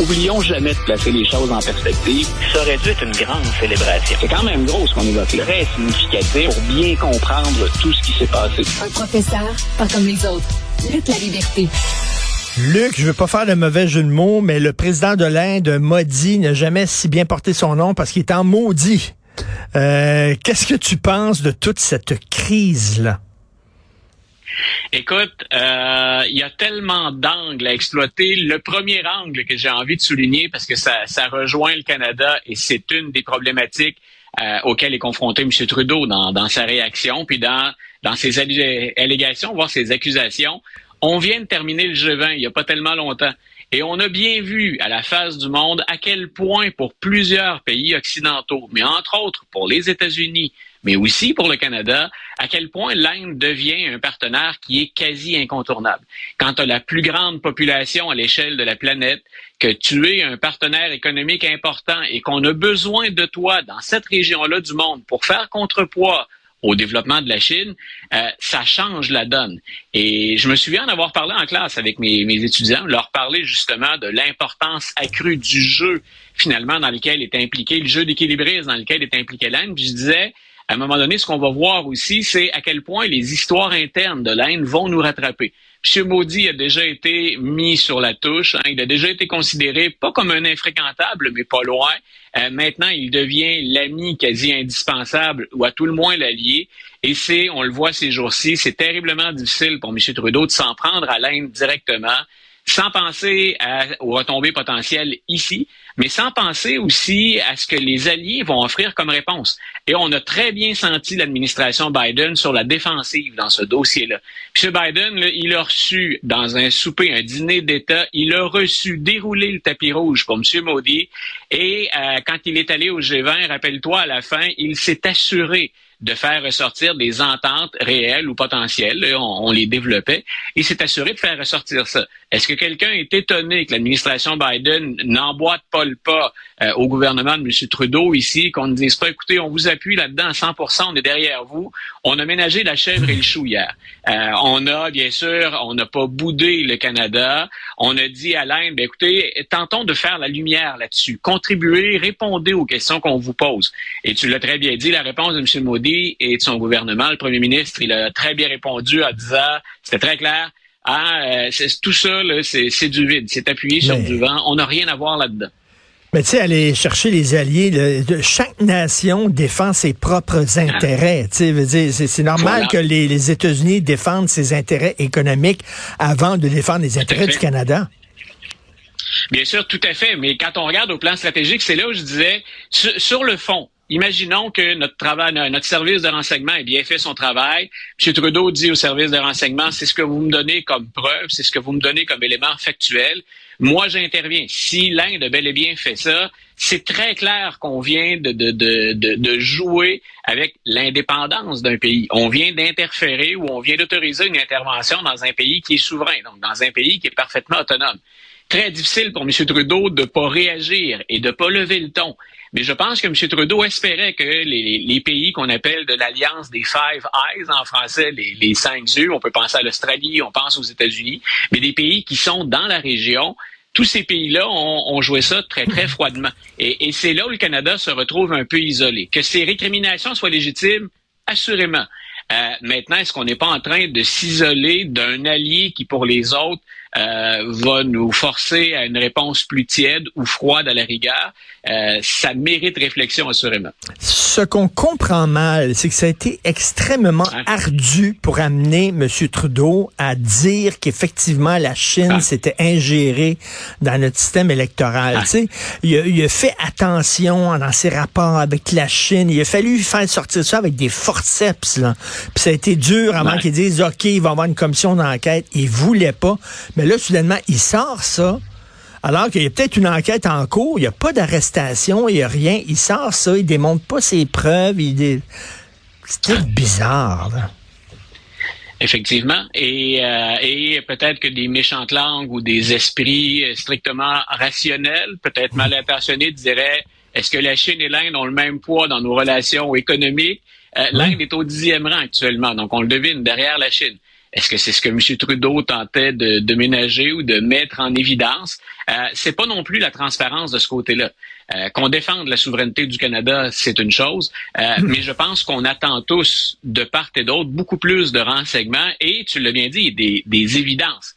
Oublions jamais de placer les choses en perspective. Ça aurait dû être une grande célébration. C'est quand même gros ce qu'on évoque là. Très significatif pour bien comprendre tout ce qui s'est passé. Un professeur, pas comme les autres. Lutte la liberté. Luc, je veux pas faire de mauvais jeu de mots, mais le président de l'Inde, Modi, n'a jamais si bien porté son nom parce qu'il est en maudit. Euh, Qu'est-ce que tu penses de toute cette crise-là? Écoute, euh, il y a tellement d'angles à exploiter. Le premier angle que j'ai envie de souligner, parce que ça, rejoint le Canada et c'est une des problématiques euh, auxquelles est confronté M. Trudeau dans, dans sa réaction, puis dans, dans ses allégations, voire ses accusations. On vient de terminer le G20 il n'y a pas tellement longtemps. Et on a bien vu à la face du monde à quel point pour plusieurs pays occidentaux, mais entre autres pour les États-Unis, mais aussi pour le Canada, à quel point l'Inde devient un partenaire qui est quasi incontournable. Quand tu as la plus grande population à l'échelle de la planète, que tu es un partenaire économique important et qu'on a besoin de toi dans cette région-là du monde pour faire contrepoids au développement de la Chine, euh, ça change la donne. Et je me souviens d'avoir parlé en classe avec mes, mes étudiants, leur parler justement de l'importance accrue du jeu finalement dans lequel est impliqué, le jeu d'équilibrisme dans lequel est impliqué l'Inde. Puis je disais, à un moment donné, ce qu'on va voir aussi, c'est à quel point les histoires internes de l'Inde vont nous rattraper. M. Modi a déjà été mis sur la touche. Hein. il a déjà été considéré pas comme un infréquentable, mais pas loin. Euh, maintenant, il devient l'ami quasi indispensable, ou à tout le moins l'allié. Et c'est, on le voit ces jours-ci, c'est terriblement difficile pour M. Trudeau de s'en prendre à l'Inde directement sans penser à, aux retombées potentielles ici, mais sans penser aussi à ce que les alliés vont offrir comme réponse. Et on a très bien senti l'administration Biden sur la défensive dans ce dossier-là. M. Biden, il a reçu dans un souper, un dîner d'État, il a reçu dérouler le tapis rouge pour M. Modi. Et euh, quand il est allé au G20, rappelle-toi, à la fin, il s'est assuré de faire ressortir des ententes réelles ou potentielles. On, les développait. Et s'est assuré de faire ressortir ça. Est-ce que quelqu'un est étonné que l'administration Biden n'emboîte pas le pas euh, au gouvernement de M. Trudeau ici, qu'on ne dise pas, écoutez, on vous appuie là-dedans à 100% on est derrière vous. On a ménagé la chèvre et le chou hier. Euh, on a, bien sûr, on n'a pas boudé le Canada. On a dit à l'Inde, ben, écoutez, tentons de faire la lumière là-dessus. Contribuez, répondez aux questions qu'on vous pose. Et tu l'as très bien dit, la réponse de M. Modi et de son gouvernement, le premier ministre, il a très bien répondu en disant, c'était très clair, ah, tout ça, c'est du vide. C'est appuyé sur du vent. On n'a rien à voir là-dedans. Mais tu sais, aller chercher les alliés, chaque nation défend ses propres ah. intérêts. Tu sais, c'est normal que les, États-Unis défendent ses intérêts économiques avant de défendre les intérêts du Canada. Bien sûr, tout à fait. Mais quand on regarde au plan stratégique, c'est là où je disais, sur le fond, imaginons que notre travail, notre service de renseignement ait bien fait son travail. M. Trudeau dit au service de renseignement, c'est ce que vous me donnez comme preuve, c'est ce que vous me donnez comme élément factuel. Moi, j'interviens. Si l'Inde a bel et bien fait ça, c'est très clair qu'on vient de, de, de, de, jouer avec l'indépendance d'un pays. On vient d'interférer ou on vient d'autoriser une intervention dans un pays qui est souverain, donc dans un pays qui est parfaitement autonome très difficile pour M. Trudeau de ne pas réagir et de ne pas lever le ton. Mais je pense que M. Trudeau espérait que les, pays qu'on appelle de l'alliance des Five Eyes en français, les, cinq yeux, on peut penser à l'Australie, on pense aux États-Unis, mais des pays qui sont dans la région, tous ces pays-là ont, joué ça très, très froidement. Et, c'est là où le Canada se retrouve un peu isolé. Que ces récriminations soient légitimes, assurément. Euh, maintenant, est-ce qu'on n'est pas en train de s'isoler d'un allié qui, pour les autres, euh, va nous forcer à une réponse plus tiède ou froide à la rigueur, euh, ça mérite réflexion assurément. Ce qu'on comprend mal, c'est que ça a été extrêmement ardu pour amener M. Trudeau à dire qu'effectivement la Chine s'était ingérée dans notre système électoral. Ah. Il, a, il a fait attention dans ses rapports avec la Chine. Il a fallu faire sortir ça avec des forceps. Là. Puis ça a été dur avant qu'il dise OK, il va y avoir une commission d'enquête. Il voulait pas. Mais là, soudainement, il sort ça. Alors qu'il y a peut-être une enquête en cours, il n'y a pas d'arrestation, il n'y a rien. Il sort ça, il démontre pas ses preuves. Il C'est bizarre. Effectivement. Et, euh, et peut-être que des méchantes langues ou des esprits strictement rationnels, peut-être mal intentionnés, diraient est-ce que la Chine et l'Inde ont le même poids dans nos relations économiques? Euh, L'Inde est au dixième rang actuellement, donc on le devine, derrière la Chine. Est-ce que c'est ce que M. Trudeau tentait de, de ménager ou de mettre en évidence? Euh, c'est pas non plus la transparence de ce côté-là. Euh, qu'on défende la souveraineté du Canada, c'est une chose, euh, mais je pense qu'on attend tous, de part et d'autre, beaucoup plus de renseignements et, tu l'as bien dit, des, des évidences.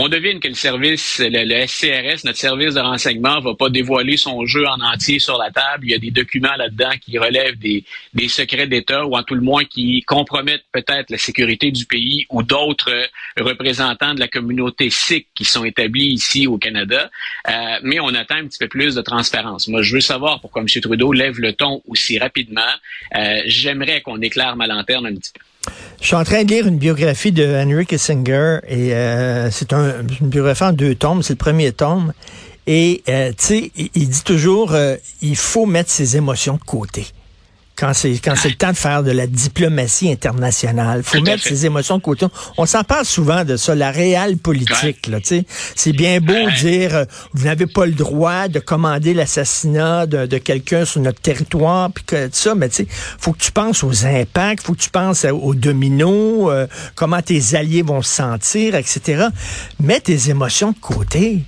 On devine que le service, le, SCRS, notre service de renseignement, va pas dévoiler son jeu en entier sur la table. Il y a des documents là-dedans qui relèvent des, secrets d'État ou en tout le moins qui compromettent peut-être la sécurité du pays ou d'autres représentants de la communauté sikh qui sont établis ici au Canada. Euh, mais on attend un petit peu plus de transparence. Moi, je veux savoir pourquoi M. Trudeau lève le ton aussi rapidement. Euh, j'aimerais qu'on éclaire ma lanterne un petit peu. Je suis en train de lire une biographie de Henry Kissinger et euh, c'est un, une biographie en deux tomes. C'est le premier tome. Et, euh, tu sais, il, dit toujours, euh, il faut mettre ses émotions de côté quand c'est quand c'est le temps de faire de la diplomatie internationale. Faut mettre ses émotions de côté. On s'en parle souvent de ça, la réelle politique. Là, c'est bien beau de dire euh, vous n'avez pas le droit de commander l'assassinat de, de quelqu'un sur notre territoire, puis que ça, mais tu faut que tu penses aux impacts, faut que tu penses aux dominos, euh, comment tes alliés vont se sentir, etc. Mets tes émotions de côté.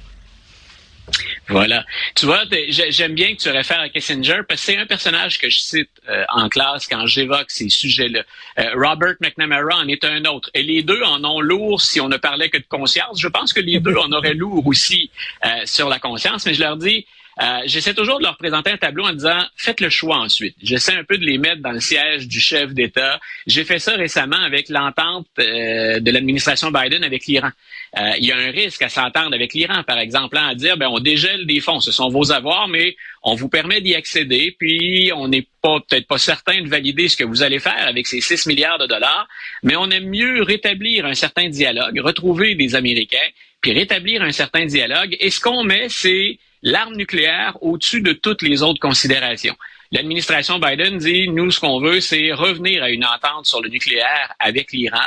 Voilà. Tu vois, j'aime bien que tu réfères à Kissinger parce que c'est un personnage que je cite euh, en classe quand j'évoque ces sujets-là. Euh, Robert McNamara en est un autre. Et les deux en ont lourd si on ne parlait que de conscience. Je pense que les deux en auraient lourd aussi euh, sur la conscience, mais je leur dis, euh, j'essaie toujours de leur présenter un tableau en disant faites le choix ensuite. J'essaie un peu de les mettre dans le siège du chef d'État. J'ai fait ça récemment avec l'entente euh, de l'administration Biden avec l'Iran. Euh, il y a un risque à s'entendre avec l'Iran, par exemple, hein, à dire ben on dégèle des fonds, ce sont vos avoirs, mais on vous permet d'y accéder, puis on n'est pas peut-être pas certain de valider ce que vous allez faire avec ces 6 milliards de dollars, mais on aime mieux rétablir un certain dialogue, retrouver des Américains, puis rétablir un certain dialogue. Et ce qu'on met, c'est l'arme nucléaire au-dessus de toutes les autres considérations. L'administration Biden dit, nous, ce qu'on veut, c'est revenir à une entente sur le nucléaire avec l'Iran.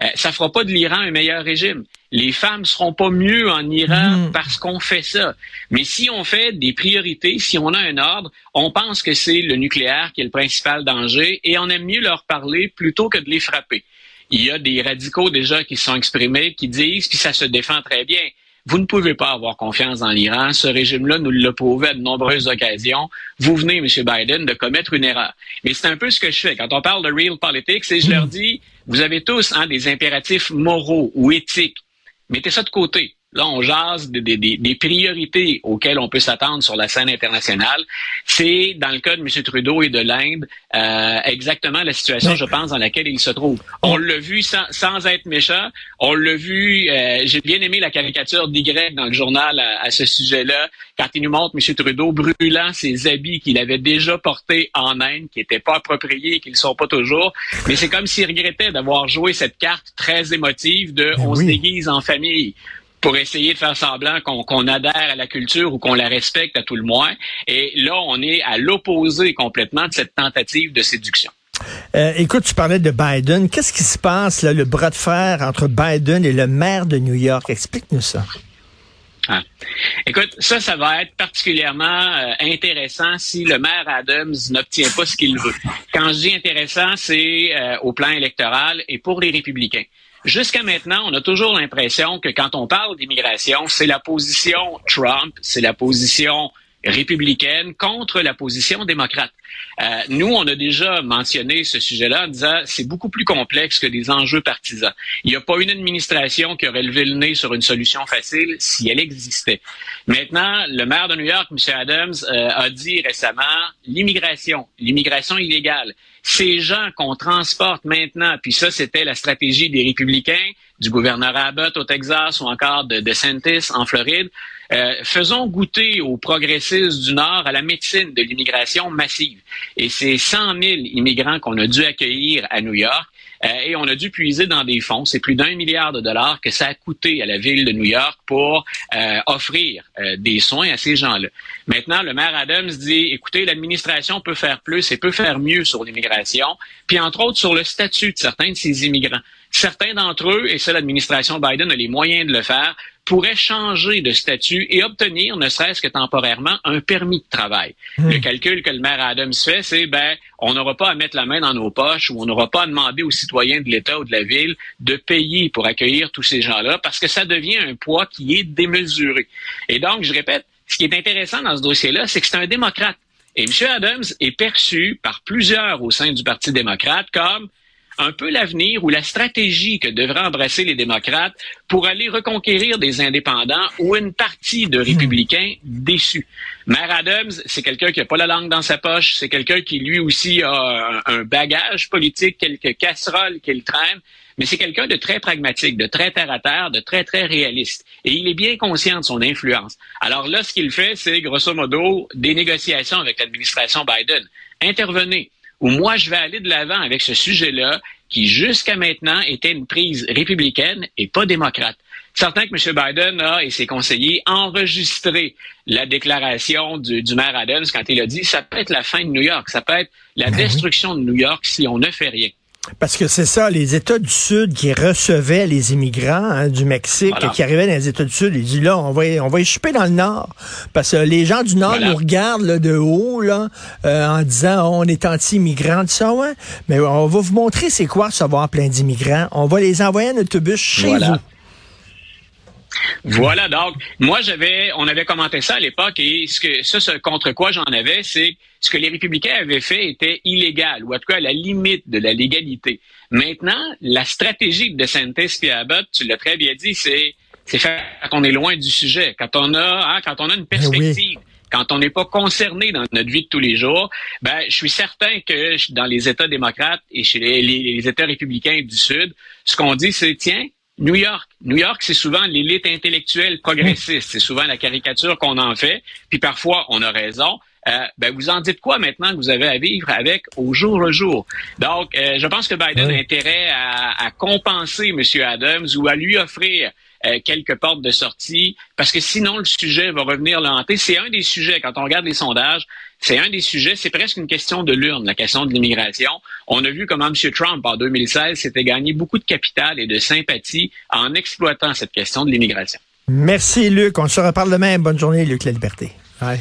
Euh, ça fera pas de l'Iran un meilleur régime. Les femmes seront pas mieux en Iran mm. parce qu'on fait ça. Mais si on fait des priorités, si on a un ordre, on pense que c'est le nucléaire qui est le principal danger et on aime mieux leur parler plutôt que de les frapper. Il y a des radicaux déjà qui sont exprimés, qui disent, puis ça se défend très bien. Vous ne pouvez pas avoir confiance dans l'Iran. Ce régime-là nous l'a prouvé à de nombreuses occasions. Vous venez, M. Biden, de commettre une erreur. Mais c'est un peu ce que je fais. Quand on parle de real politics, et je leur dis, vous avez tous hein, des impératifs moraux ou éthiques. Mettez ça de côté. Là, on jase des, des, des priorités auxquelles on peut s'attendre sur la scène internationale. C'est, dans le cas de M. Trudeau et de l'Inde, euh, exactement la situation, je pense, dans laquelle il se trouve. On l'a vu sans, sans, être méchant. On l'a vu, euh, j'ai bien aimé la caricature d'Y dans le journal à, à ce sujet-là, quand il nous montre M. Trudeau brûlant ses habits qu'il avait déjà portés en Inde, qui n'étaient pas appropriés et qui ne sont pas toujours. Mais c'est comme s'il regrettait d'avoir joué cette carte très émotive de ben on se déguise en famille pour essayer de faire semblant qu'on adhère à la culture ou qu'on la respecte à tout le moins. Et là, on est à l'opposé complètement de cette tentative de séduction. Euh, écoute, tu parlais de Biden. Qu'est-ce qui se passe, là, le bras de fer entre Biden et le maire de New York? Explique-nous ça. Ah. Écoute, ça, ça va être particulièrement euh, intéressant si le maire Adams n'obtient pas ce qu'il veut. Quand je dis intéressant, c'est euh, au plan électoral et pour les républicains. Jusqu'à maintenant, on a toujours l'impression que quand on parle d'immigration, c'est la position Trump, c'est la position républicaine contre la position démocrate. Euh, nous, on a déjà mentionné ce sujet-là en disant c'est beaucoup plus complexe que des enjeux partisans. Il n'y a pas une administration qui aurait levé le nez sur une solution facile si elle existait. Maintenant, le maire de New York, M. Adams, euh, a dit récemment l'immigration, l'immigration illégale, ces gens qu'on transporte maintenant, puis ça, c'était la stratégie des républicains, du gouverneur Abbott au Texas ou encore de DeSantis en Floride, euh, faisons goûter aux progressistes du Nord à la médecine de l'immigration massive. Et c'est 100 000 immigrants qu'on a dû accueillir à New York. Euh, et on a dû puiser dans des fonds. C'est plus d'un milliard de dollars que ça a coûté à la ville de New York pour euh, offrir euh, des soins à ces gens-là. Maintenant, le maire Adams dit, écoutez, l'administration peut faire plus et peut faire mieux sur l'immigration, puis entre autres sur le statut de certains de ces immigrants. Certains d'entre eux, et ça l'administration Biden a les moyens de le faire, pourraient changer de statut et obtenir, ne serait-ce que temporairement, un permis de travail. Hmm. Le calcul que le maire Adams fait, c'est ben, on n'aura pas à mettre la main dans nos poches ou on n'aura pas à demander aux citoyens de l'État ou de la ville de payer pour accueillir tous ces gens-là parce que ça devient un poids qui est démesuré. Et donc, je répète, ce qui est intéressant dans ce dossier-là, c'est que c'est un démocrate. Et M. Adams est perçu par plusieurs au sein du Parti démocrate comme un peu l'avenir ou la stratégie que devraient embrasser les démocrates pour aller reconquérir des indépendants ou une partie de républicains déçus. Maire Adams, c'est quelqu'un qui n'a pas la langue dans sa poche, c'est quelqu'un qui lui aussi a un, bagage politique, quelques casseroles qu'il traîne, mais c'est quelqu'un de très pragmatique, de très terre à terre, de très très réaliste. Et il est bien conscient de son influence. Alors là, ce qu'il fait, c'est grosso modo des négociations avec l'administration Biden. Intervenez où moi je vais aller de l'avant avec ce sujet-là qui jusqu'à maintenant était une prise républicaine et pas démocrate. Certain que M. Biden a et ses conseillers enregistré la déclaration du, maire Adams quand il a dit ça peut être la fin de New York, ça peut être la ben destruction de New York si on ne fait rien. Parce que c'est ça, les États du Sud qui recevaient les immigrants hein, du Mexique qui arrivaient dans les États du Sud, ils disent là, on va, on va échapper dans le Nord. Parce que les gens du Nord nous regardent là, de haut là, euh, en disant on est anti-immigrants, ça, ouais. Mais on va vous montrer c'est quoi savoir plein d'immigrants. On va les envoyer en autobus chez vous. Voilà, donc moi j'avais, on avait commenté ça à l'époque et ce que ça, ce contre quoi j'en avais, c'est ce que les républicains avaient fait était illégal ou en tout cas à la limite de la légalité. Maintenant, la stratégie de DeSantis et Abbott, tu l'as très bien dit, c'est c'est faire qu'on est loin du sujet, quand on a hein, quand on a une ben perspective. Quand on n'est pas concerné dans notre vie de tous les jours, ben, je suis certain que dans les États démocrates et chez les États républicains du Sud, ce qu'on dit, c'est tiens, New York. New York, c'est souvent l'élite intellectuelle progressiste. C'est souvent la caricature qu'on en fait. Puis parfois, on a raison. Euh, ben, vous en dites quoi maintenant que vous avez à vivre avec au jour le jour? Donc, euh, je pense que Biden a intérêt à, à, compenser M. Adams ou à lui offrir euh, quelques portes de sortie, parce que sinon le sujet va revenir le hanter. C'est un des sujets, quand on regarde les sondages, c'est un des sujets, c'est presque une question de l'urne, la question de l'immigration. On a vu comment M. Trump, en 2016, s'était gagné beaucoup de capital et de sympathie en exploitant cette question de l'immigration. Merci, Luc. On se reparle demain. Bonne journée, Luc La Liberté. Bye.